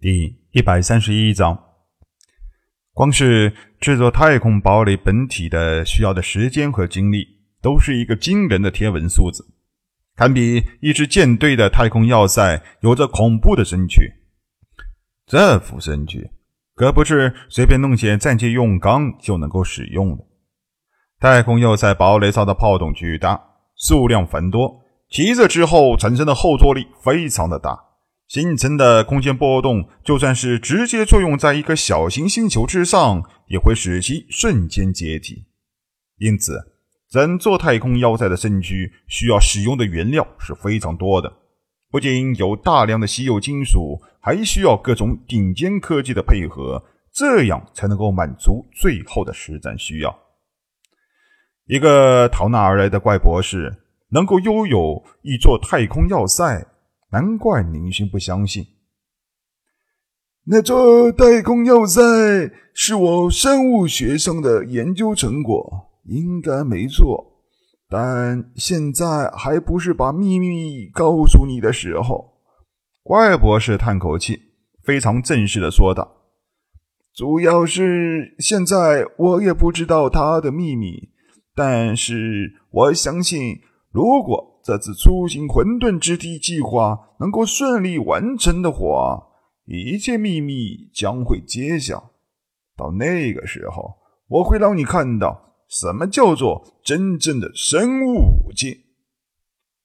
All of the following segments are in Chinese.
第一百三十一章，光是制作太空堡垒本体的需要的时间和精力，都是一个惊人的天文数字，堪比一支舰队的太空要塞，有着恐怖的身躯。这副身躯可不是随便弄些战舰用钢就能够使用的。太空要塞堡垒上的炮筒巨大，数量繁多，提着之后产生的后坐力非常的大。形成的空间波动，就算是直接作用在一个小型星球之上，也会使其瞬间解体。因此，整座太空要塞的身躯需要使用的原料是非常多的，不仅有大量的稀有金属，还需要各种顶尖科技的配合，这样才能够满足最后的实战需要。一个逃难而来的怪博士，能够拥有一座太空要塞。难怪宁勋不相信，那座太空要塞是我生物学上的研究成果，应该没错。但现在还不是把秘密告诉你的时候。怪博士叹口气，非常正式的说道：“主要是现在我也不知道他的秘密，但是我相信，如果……”这次出行混沌之地计划能够顺利完成的话，一切秘密将会揭晓。到那个时候，我会让你看到什么叫做真正的生物武器。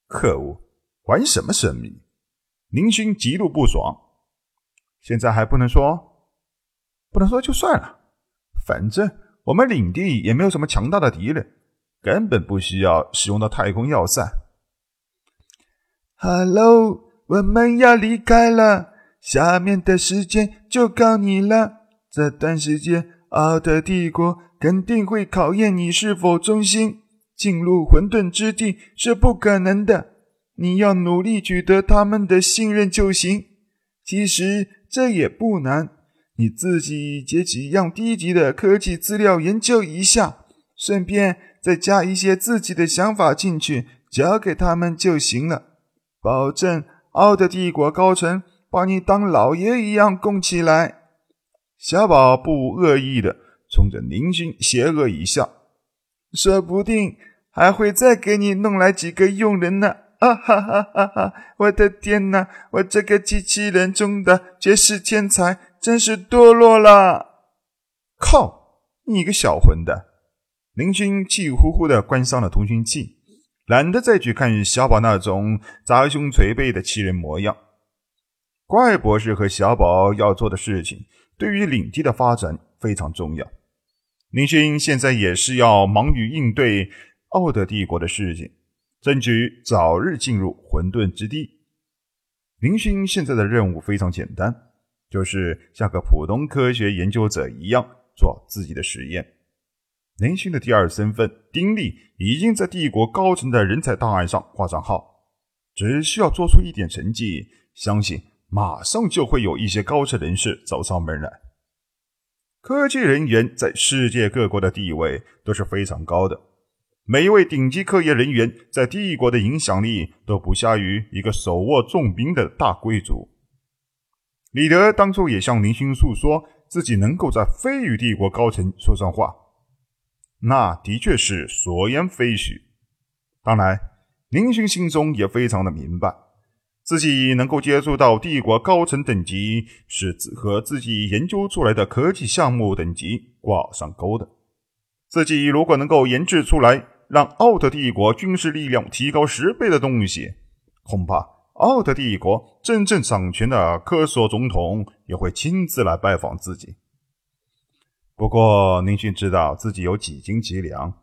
可恶，玩什么神秘？林勋极度不爽。现在还不能说，不能说就算了。反正我们领地也没有什么强大的敌人，根本不需要使用到太空要塞。Hello，我们要离开了，下面的时间就靠你了。这段时间，奥特帝国肯定会考验你是否忠心。进入混沌之地是不可能的，你要努力取得他们的信任就行。其实这也不难，你自己截几样低级的科技资料研究一下，顺便再加一些自己的想法进去，交给他们就行了。保证奥特帝国高层把你当老爷一样供起来。小宝不无恶意的冲着宁勋邪恶一笑，说不定还会再给你弄来几个佣人呢！啊哈哈哈哈！我的天哪，我这个机器人中的绝世天才真是堕落了！靠，你个小混蛋！林勋气呼呼的关上了通讯器。懒得再去看小宝那种砸胸捶背的气人模样。怪博士和小宝要做的事情，对于领地的发展非常重要。林勋现在也是要忙于应对奥德帝国的事情，争取早日进入混沌之地。林勋现在的任务非常简单，就是像个普通科学研究者一样做自己的实验。林勋的第二身份丁力已经在帝国高层的人才档案上挂上号，只需要做出一点成绩，相信马上就会有一些高层人士走上门来。科技人员在世界各国的地位都是非常高的，每一位顶级科研人员在帝国的影响力都不下于一个手握重兵的大贵族。李德当初也向林勋诉说自己能够在飞羽帝国高层说上话。那的确是所言非虚。当然，林勋心中也非常的明白，自己能够接触到帝国高层等级，是和自己研究出来的科技项目等级挂上钩的。自己如果能够研制出来，让奥特帝国军事力量提高十倍的东西，恐怕奥特帝国真正掌权的科索总统也会亲自来拜访自己。不过，宁勋知道自己有几斤几两，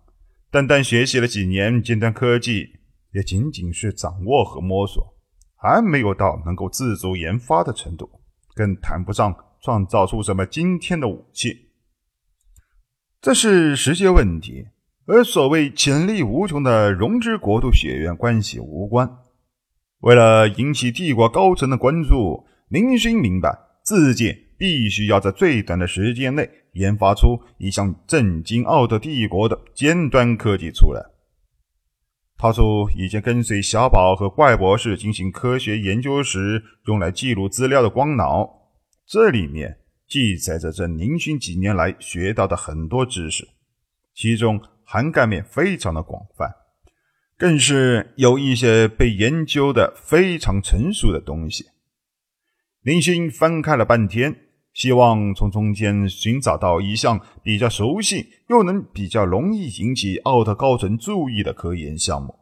单单学习了几年尖端科技，也仅仅是掌握和摸索，还没有到能够自主研发的程度，更谈不上创造出什么今天的武器。这是时间问题，而所谓潜力无穷的融之国度学院关系无关。为了引起帝国高层的关注，宁勋明白自己。必须要在最短的时间内研发出一项震惊奥特帝国的尖端科技出来。他说以前跟随小宝和怪博士进行科学研究时用来记录资料的光脑，这里面记载着这宁勋几年来学到的很多知识，其中涵盖面非常的广泛，更是有一些被研究的非常成熟的东西。林勋翻看了半天。希望从中间寻找到一项比较熟悉又能比较容易引起奥特高层注意的科研项目。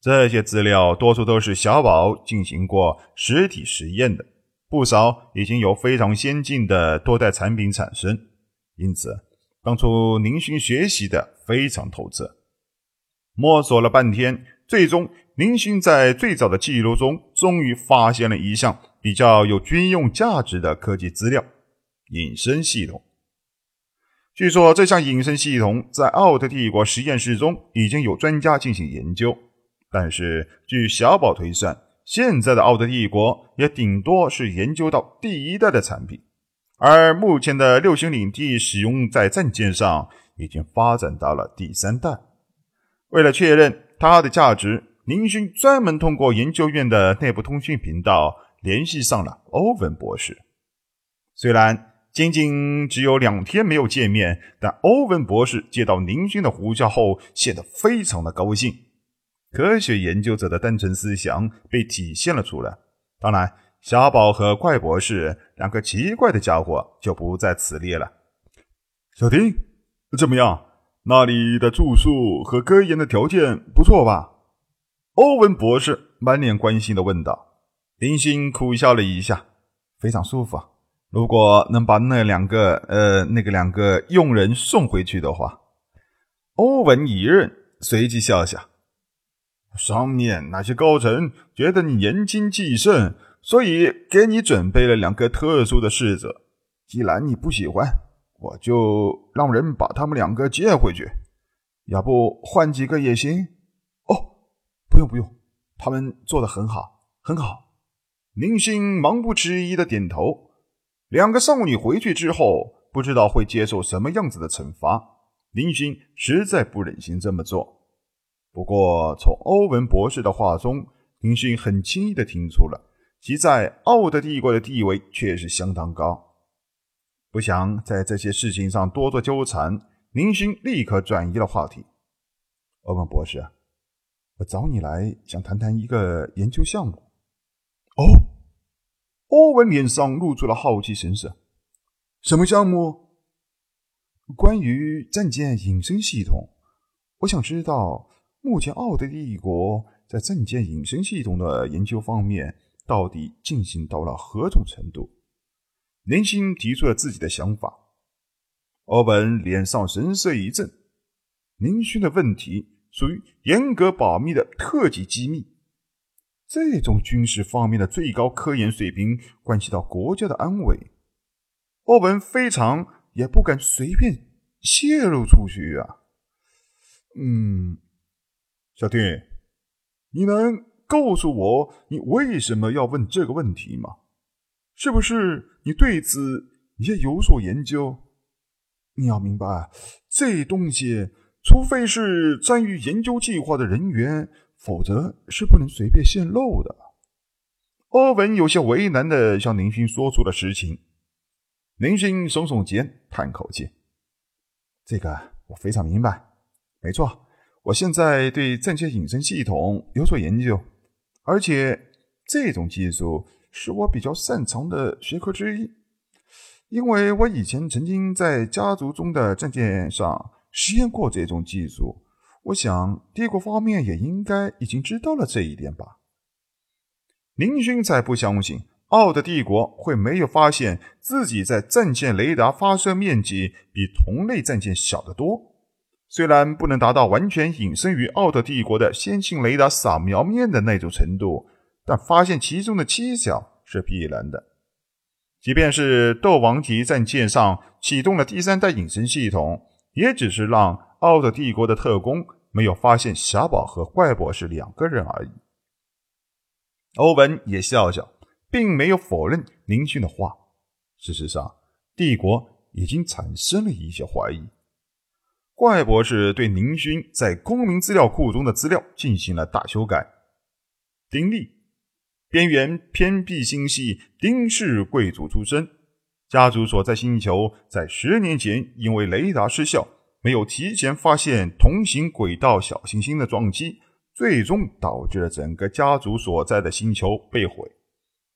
这些资料多数都是小宝进行过实体实验的，不少已经有非常先进的多代产品产生，因此当初宁勋学习的非常透彻。摸索了半天，最终林勋在最早的记录中终于发现了一项。比较有军用价值的科技资料，隐身系统。据说这项隐身系统在奥特帝国实验室中已经有专家进行研究，但是据小宝推算，现在的奥特帝国也顶多是研究到第一代的产品，而目前的六星领地使用在战舰上已经发展到了第三代。为了确认它的价值，宁勋专门通过研究院的内部通讯频道。联系上了欧文博士，虽然仅仅只有两天没有见面，但欧文博士接到宁勋的呼叫后，显得非常的高兴。科学研究者的单纯思想被体现了出来。当然，小宝和怪博士两个奇怪的家伙就不在此列了。小丁，怎么样？那里的住宿和科研的条件不错吧？欧文博士满脸关心的问道。林星苦笑了一下，非常舒服。如果能把那两个呃那个两个佣人送回去的话，欧文一愣，随即笑笑。上面那些高层觉得你年轻气盛，所以给你准备了两个特殊的侍者。既然你不喜欢，我就让人把他们两个接回去。要不换几个也行。不用不用，他们做的很好，很好。林星忙不迟疑的点头。两个少女回去之后，不知道会接受什么样子的惩罚。林星实在不忍心这么做。不过，从欧文博士的话中，林星很轻易的听出了其在奥德帝国的地位确实相当高。不想在这些事情上多做纠缠，林星立刻转移了话题。欧文博士，我找你来想谈谈一个研究项目。哦，欧文脸上露出了好奇神色。什么项目？关于战舰隐身系统。我想知道，目前奥德帝国在战舰隐身系统的研究方面到底进行到了何种程度？林星提出了自己的想法。欧文脸上神色一震。林勋的问题属于严格保密的特级机密。这种军事方面的最高科研水平，关系到国家的安危，欧文非常也不敢随便泄露出去啊。嗯，小弟，你能告诉我你为什么要问这个问题吗？是不是你对此也有所研究？你要明白，这东西，除非是参与研究计划的人员。否则是不能随便泄露的。欧文有些为难的向林勋说出了实情。林勋耸耸肩，叹口气：“这个我非常明白。没错，我现在对战舰隐身系统有所研究，而且这种技术是我比较擅长的学科之一，因为我以前曾经在家族中的战舰上实验过这种技术。”我想，帝国方面也应该已经知道了这一点吧。林勋才不相信奥德帝国会没有发现自己在战舰雷达发射面积比同类战舰小得多。虽然不能达到完全隐身于奥德帝国的先进雷达扫描面的那种程度，但发现其中的蹊跷是必然的。即便是斗王级战舰上启动了第三代隐身系统，也只是让。奥德帝国的特工没有发现小宝和怪博士两个人而已。欧文也笑笑，并没有否认林勋的话。事实上，帝国已经产生了一些怀疑。怪博士对林勋在公民资料库中的资料进行了大修改。丁力边缘偏僻星系丁氏贵族出身，家族所在星球在十年前因为雷达失效，没有提前发现同行轨道小行星的撞击，最终导致了整个家族所在的星球被毁。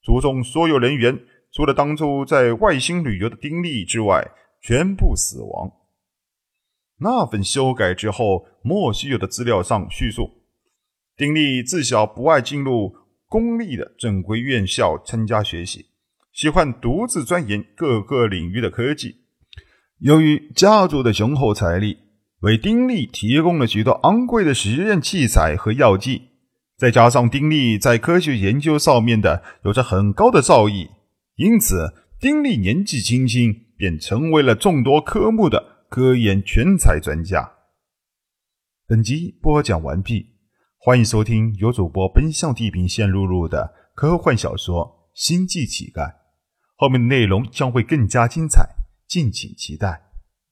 族中所有人员，除了当初在外星旅游的丁力之外，全部死亡。那份修改之后莫须有的资料上叙述，丁力自小不爱进入公立的正规院校参加学习，喜欢独自钻研各个领域的科技。由于家族的雄厚财力，为丁力提供了许多昂贵的实验器材和药剂，再加上丁力在科学研究上面的有着很高的造诣，因此丁力年纪轻轻便成为了众多科目的。科研全才专家。本集播讲完毕，欢迎收听由主播奔向地平线录入的科幻小说《星际乞丐》，后面的内容将会更加精彩，敬请期待。